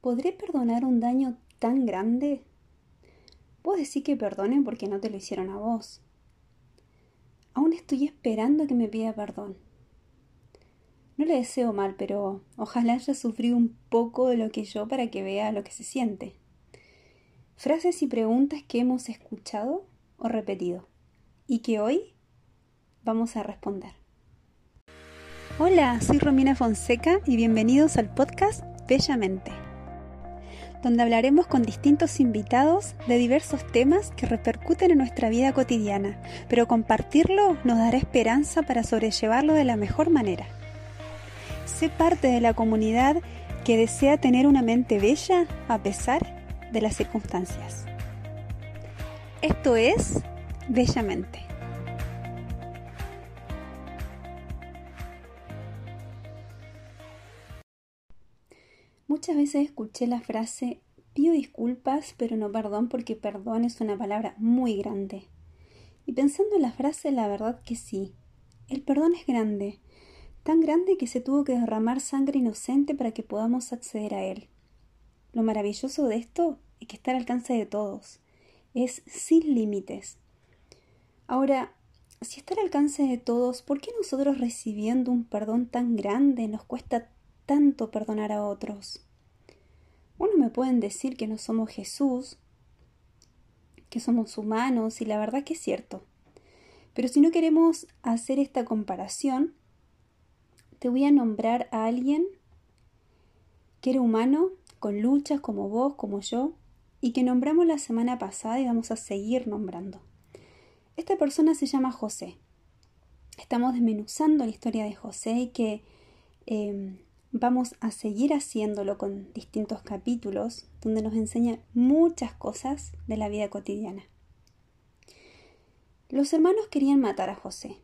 ¿podré perdonar un daño tan grande? Vos decís que perdone porque no te lo hicieron a vos. Aún estoy esperando que me pida perdón. No le deseo mal, pero ojalá haya sufrido un poco de lo que yo para que vea lo que se siente. Frases y preguntas que hemos escuchado o repetido y que hoy vamos a responder. Hola, soy Romina Fonseca y bienvenidos al podcast Bellamente, donde hablaremos con distintos invitados de diversos temas que repercuten en nuestra vida cotidiana, pero compartirlo nos dará esperanza para sobrellevarlo de la mejor manera. Sé parte de la comunidad que desea tener una mente bella a pesar de las circunstancias. Esto es Bellamente. Muchas veces escuché la frase pido disculpas pero no perdón porque perdón es una palabra muy grande. Y pensando en la frase, la verdad que sí. El perdón es grande, tan grande que se tuvo que derramar sangre inocente para que podamos acceder a él. Lo maravilloso de esto es que está al alcance de todos. Es sin límites. Ahora, si está al alcance de todos, ¿por qué nosotros recibiendo un perdón tan grande nos cuesta tanto perdonar a otros? Me pueden decir que no somos Jesús, que somos humanos, y la verdad que es cierto. Pero si no queremos hacer esta comparación, te voy a nombrar a alguien que era humano, con luchas como vos, como yo, y que nombramos la semana pasada y vamos a seguir nombrando. Esta persona se llama José. Estamos desmenuzando la historia de José y que em, vamos a seguir haciéndolo con distintos capítulos donde nos enseña muchas cosas de la vida cotidiana. Los hermanos querían matar a José,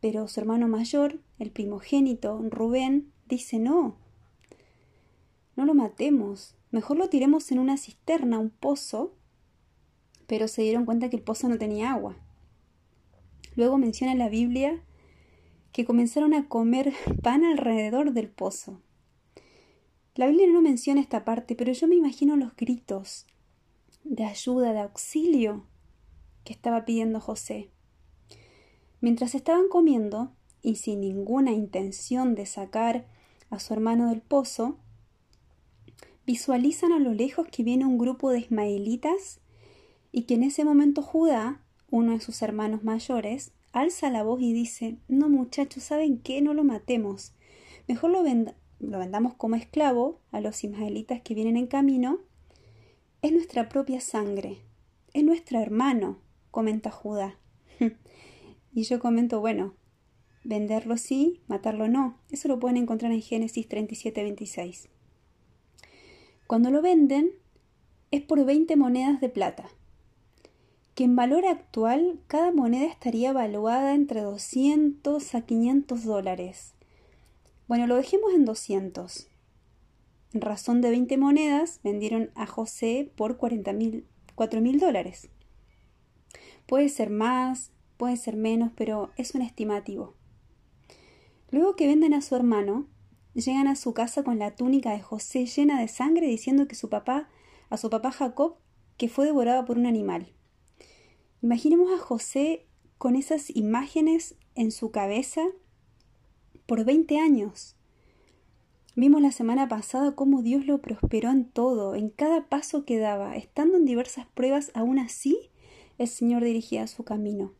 pero su hermano mayor, el primogénito, Rubén, dice no, no lo matemos, mejor lo tiremos en una cisterna, un pozo, pero se dieron cuenta que el pozo no tenía agua. Luego menciona la Biblia que comenzaron a comer pan alrededor del pozo. La Biblia no menciona esta parte, pero yo me imagino los gritos de ayuda, de auxilio que estaba pidiendo José. Mientras estaban comiendo, y sin ninguna intención de sacar a su hermano del pozo, visualizan a lo lejos que viene un grupo de ismaelitas y que en ese momento Judá, uno de sus hermanos mayores, alza la voz y dice, no muchachos, ¿saben qué? No lo matemos. Mejor lo, lo vendamos como esclavo a los ismaelitas que vienen en camino. Es nuestra propia sangre, es nuestro hermano, comenta Judá. y yo comento, bueno, venderlo sí, matarlo no. Eso lo pueden encontrar en Génesis 37, 26. Cuando lo venden es por 20 monedas de plata, que en valor actual cada moneda estaría valuada entre 200 a 500 dólares. Bueno, lo dejemos en 200. En razón de 20 monedas, vendieron a José por 40 mil, 4 mil dólares. Puede ser más, puede ser menos, pero es un estimativo. Luego que venden a su hermano, llegan a su casa con la túnica de José llena de sangre diciendo que su papá, a su papá Jacob, que fue devorado por un animal. Imaginemos a José con esas imágenes en su cabeza por 20 años. Vimos la semana pasada cómo Dios lo prosperó en todo, en cada paso que daba, estando en diversas pruebas, aún así el Señor dirigía su camino.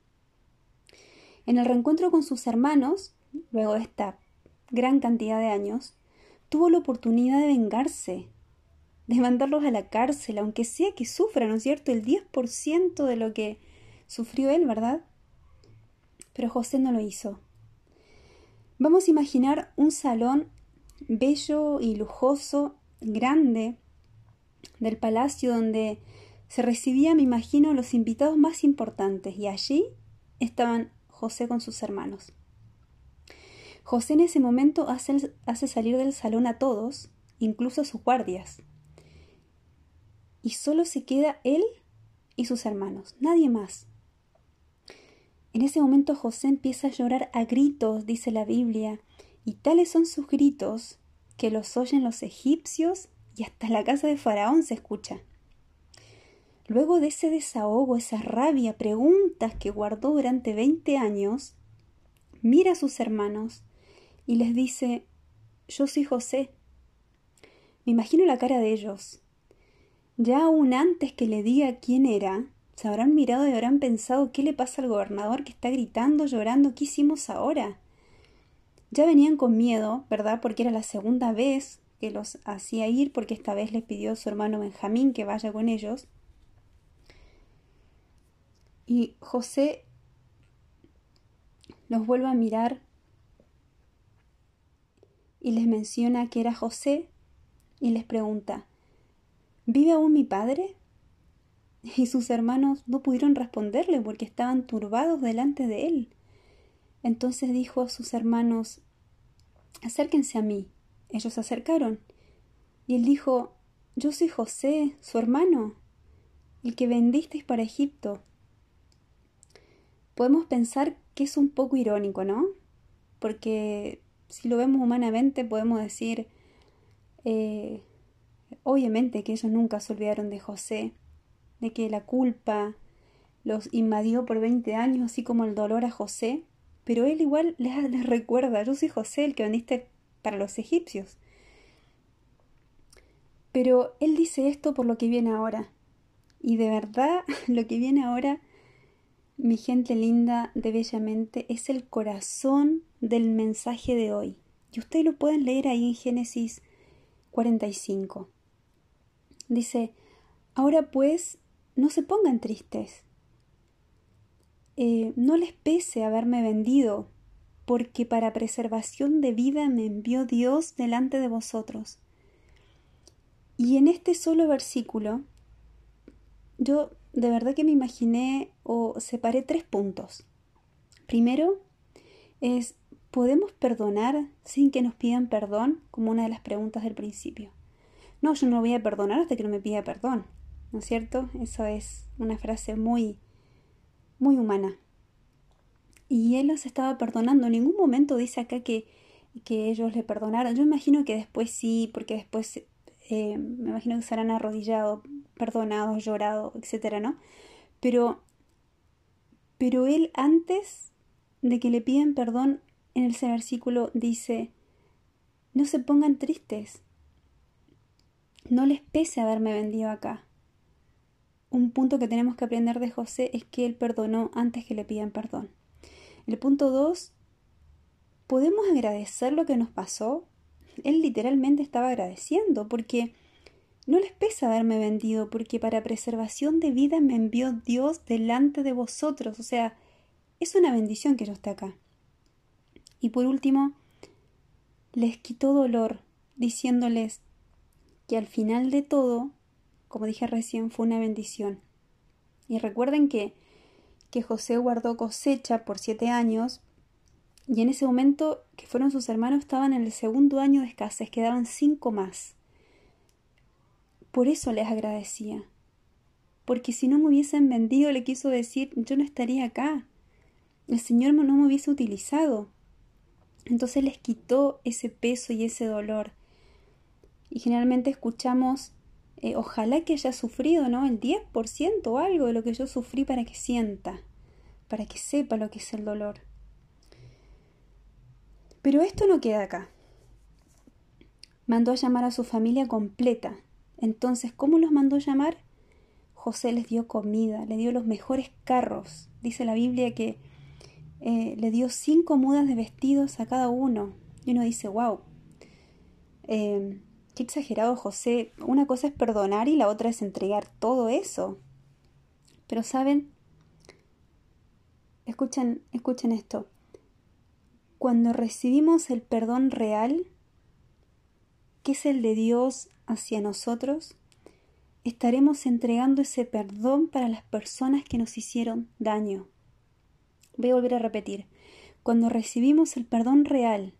En el reencuentro con sus hermanos, luego de esta gran cantidad de años, tuvo la oportunidad de vengarse, de mandarlos a la cárcel, aunque sea que sufra, ¿no es cierto?, el 10% de lo que sufrió él, ¿verdad? Pero José no lo hizo. Vamos a imaginar un salón bello y lujoso, grande, del palacio donde se recibían, me imagino, los invitados más importantes, y allí estaban José con sus hermanos. José en ese momento hace, hace salir del salón a todos, incluso a sus guardias. Y solo se queda él y sus hermanos, nadie más. En ese momento José empieza a llorar a gritos, dice la Biblia, y tales son sus gritos que los oyen los egipcios y hasta la casa de Faraón se escucha. Luego de ese desahogo, esa rabia, preguntas que guardó durante veinte años, mira a sus hermanos y les dice, yo soy José. Me imagino la cara de ellos. Ya aún antes que le diga quién era, se habrán mirado y habrán pensado qué le pasa al gobernador que está gritando, llorando, ¿qué hicimos ahora? Ya venían con miedo, ¿verdad? Porque era la segunda vez que los hacía ir, porque esta vez les pidió a su hermano Benjamín que vaya con ellos. Y José los vuelve a mirar y les menciona que era José y les pregunta, ¿vive aún mi padre? Y sus hermanos no pudieron responderle porque estaban turbados delante de él. Entonces dijo a sus hermanos, acérquense a mí. Ellos se acercaron. Y él dijo, yo soy José, su hermano, el que vendisteis para Egipto. Podemos pensar que es un poco irónico, ¿no? Porque si lo vemos humanamente podemos decir, eh, obviamente que ellos nunca se olvidaron de José, de que la culpa los invadió por 20 años, así como el dolor a José, pero él igual les, recuerda, yo soy José, el que vendiste para los egipcios. Pero él dice esto por lo que viene ahora. Y de verdad, lo que viene ahora, mi gente linda de Bellamente, es el corazón del mensaje de hoy. Y ustedes lo pueden leer ahí en Génesis 45. Dice, ahora pues, no se pongan tristes. Eh, no les pese haberme vendido, porque para preservación de vida me envió Dios delante de vosotros. Y en este solo versículo, yo de verdad que me imaginé o separé tres puntos. Primero es, ¿podemos perdonar sin que nos pidan perdón? Como una de las preguntas del principio. No, yo no voy a perdonar hasta que no me pida perdón. ¿No es cierto? Eso es una frase muy, muy humana. Y él los estaba perdonando. En ningún momento dice acá que, que ellos le perdonaron. Yo imagino que después sí, porque después eh, me imagino que se harán arrodillado, perdonado, llorado, etcétera, ¿no? Pero, pero él antes de que le piden perdón, en ese versículo dice, no se pongan tristes, no les pese haberme vendido acá un punto que tenemos que aprender de José es que él perdonó antes que le pidan perdón. El punto 2, ¿podemos agradecer lo que nos pasó? Él literalmente estaba agradeciendo porque no les pesa haberme vendido, porque para preservación de vida me envió Dios delante de vosotros. O sea, es una bendición que yo esté acá. Y por último, les quitó dolor, diciéndoles que al final de todo como dije recién, fue una bendición. Y recuerden que, que José guardó cosecha por siete años y en ese momento que fueron sus hermanos estaban en el segundo año de escasez, quedaban cinco más. Por eso les agradecía. Porque si no me hubiesen vendido, le quiso decir, yo no estaría acá. El Señor no me hubiese utilizado. Entonces les quitó ese peso y ese dolor. Y generalmente escuchamos eh, ojalá que haya sufrido, ¿no? El 10% o algo de lo que yo sufrí para que sienta, para que sepa lo que es el dolor. Pero esto no queda acá. Mandó a llamar a su familia completa. Entonces, ¿cómo los mandó llamar? José les dio comida, le dio los mejores carros. Dice la Biblia que eh, le dio cinco mudas de vestidos a cada uno. Y uno dice, wow. Qué exagerado, José. Una cosa es perdonar y la otra es entregar todo eso. Pero saben, escuchen, escuchen esto. Cuando recibimos el perdón real, que es el de Dios hacia nosotros, estaremos entregando ese perdón para las personas que nos hicieron daño. Voy a volver a repetir. Cuando recibimos el perdón real,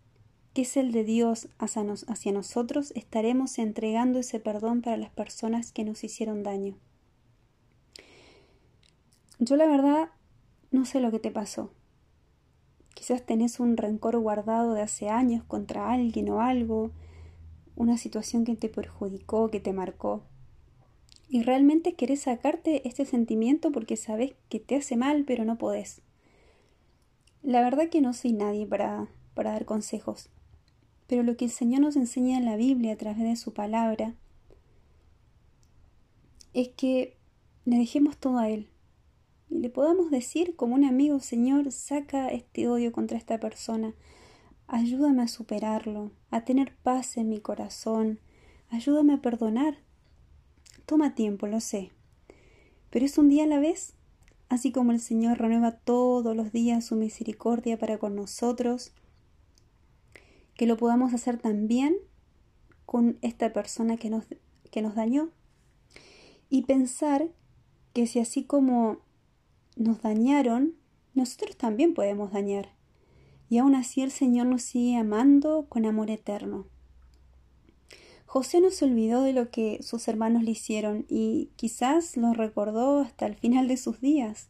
que es el de Dios hacia, nosotros, estaremos entregando ese perdón para las personas que nos hicieron daño. Yo la verdad no sé lo que te pasó. Quizás tenés un rencor guardado de hace años contra alguien o algo, una situación que te perjudicó, que te marcó. Y realmente querés sacarte este sentimiento porque sabes que te hace mal, pero no podés. La verdad que no soy nadie para, para dar consejos, pero lo que el Señor nos enseña en la Biblia a través de su palabra es que le dejemos todo a Él y le podamos decir como un amigo, Señor, saca este odio contra esta persona, ayúdame a superarlo, a tener paz en mi corazón, ayúdame a perdonar. Toma tiempo, lo sé, pero es un día a la vez, así como el Señor renueva todos los días su misericordia para con nosotros, que lo podamos hacer también con esta persona que nos, que nos dañó. Y pensar que si así como nos dañaron, nosotros también podemos dañar. Y aún así el Señor nos sigue amando con amor eterno. José no se olvidó de lo que sus hermanos le hicieron y quizás lo recordó hasta el final de sus días.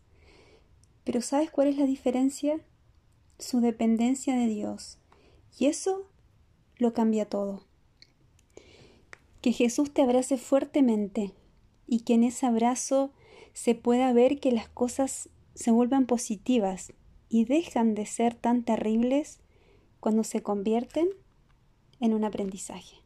Pero ¿sabes cuál es la diferencia? Su dependencia de Dios. Y eso lo cambia todo. Que Jesús te abrace fuertemente y que en ese abrazo se pueda ver que las cosas se vuelvan positivas y dejan de ser tan terribles cuando se convierten en un aprendizaje.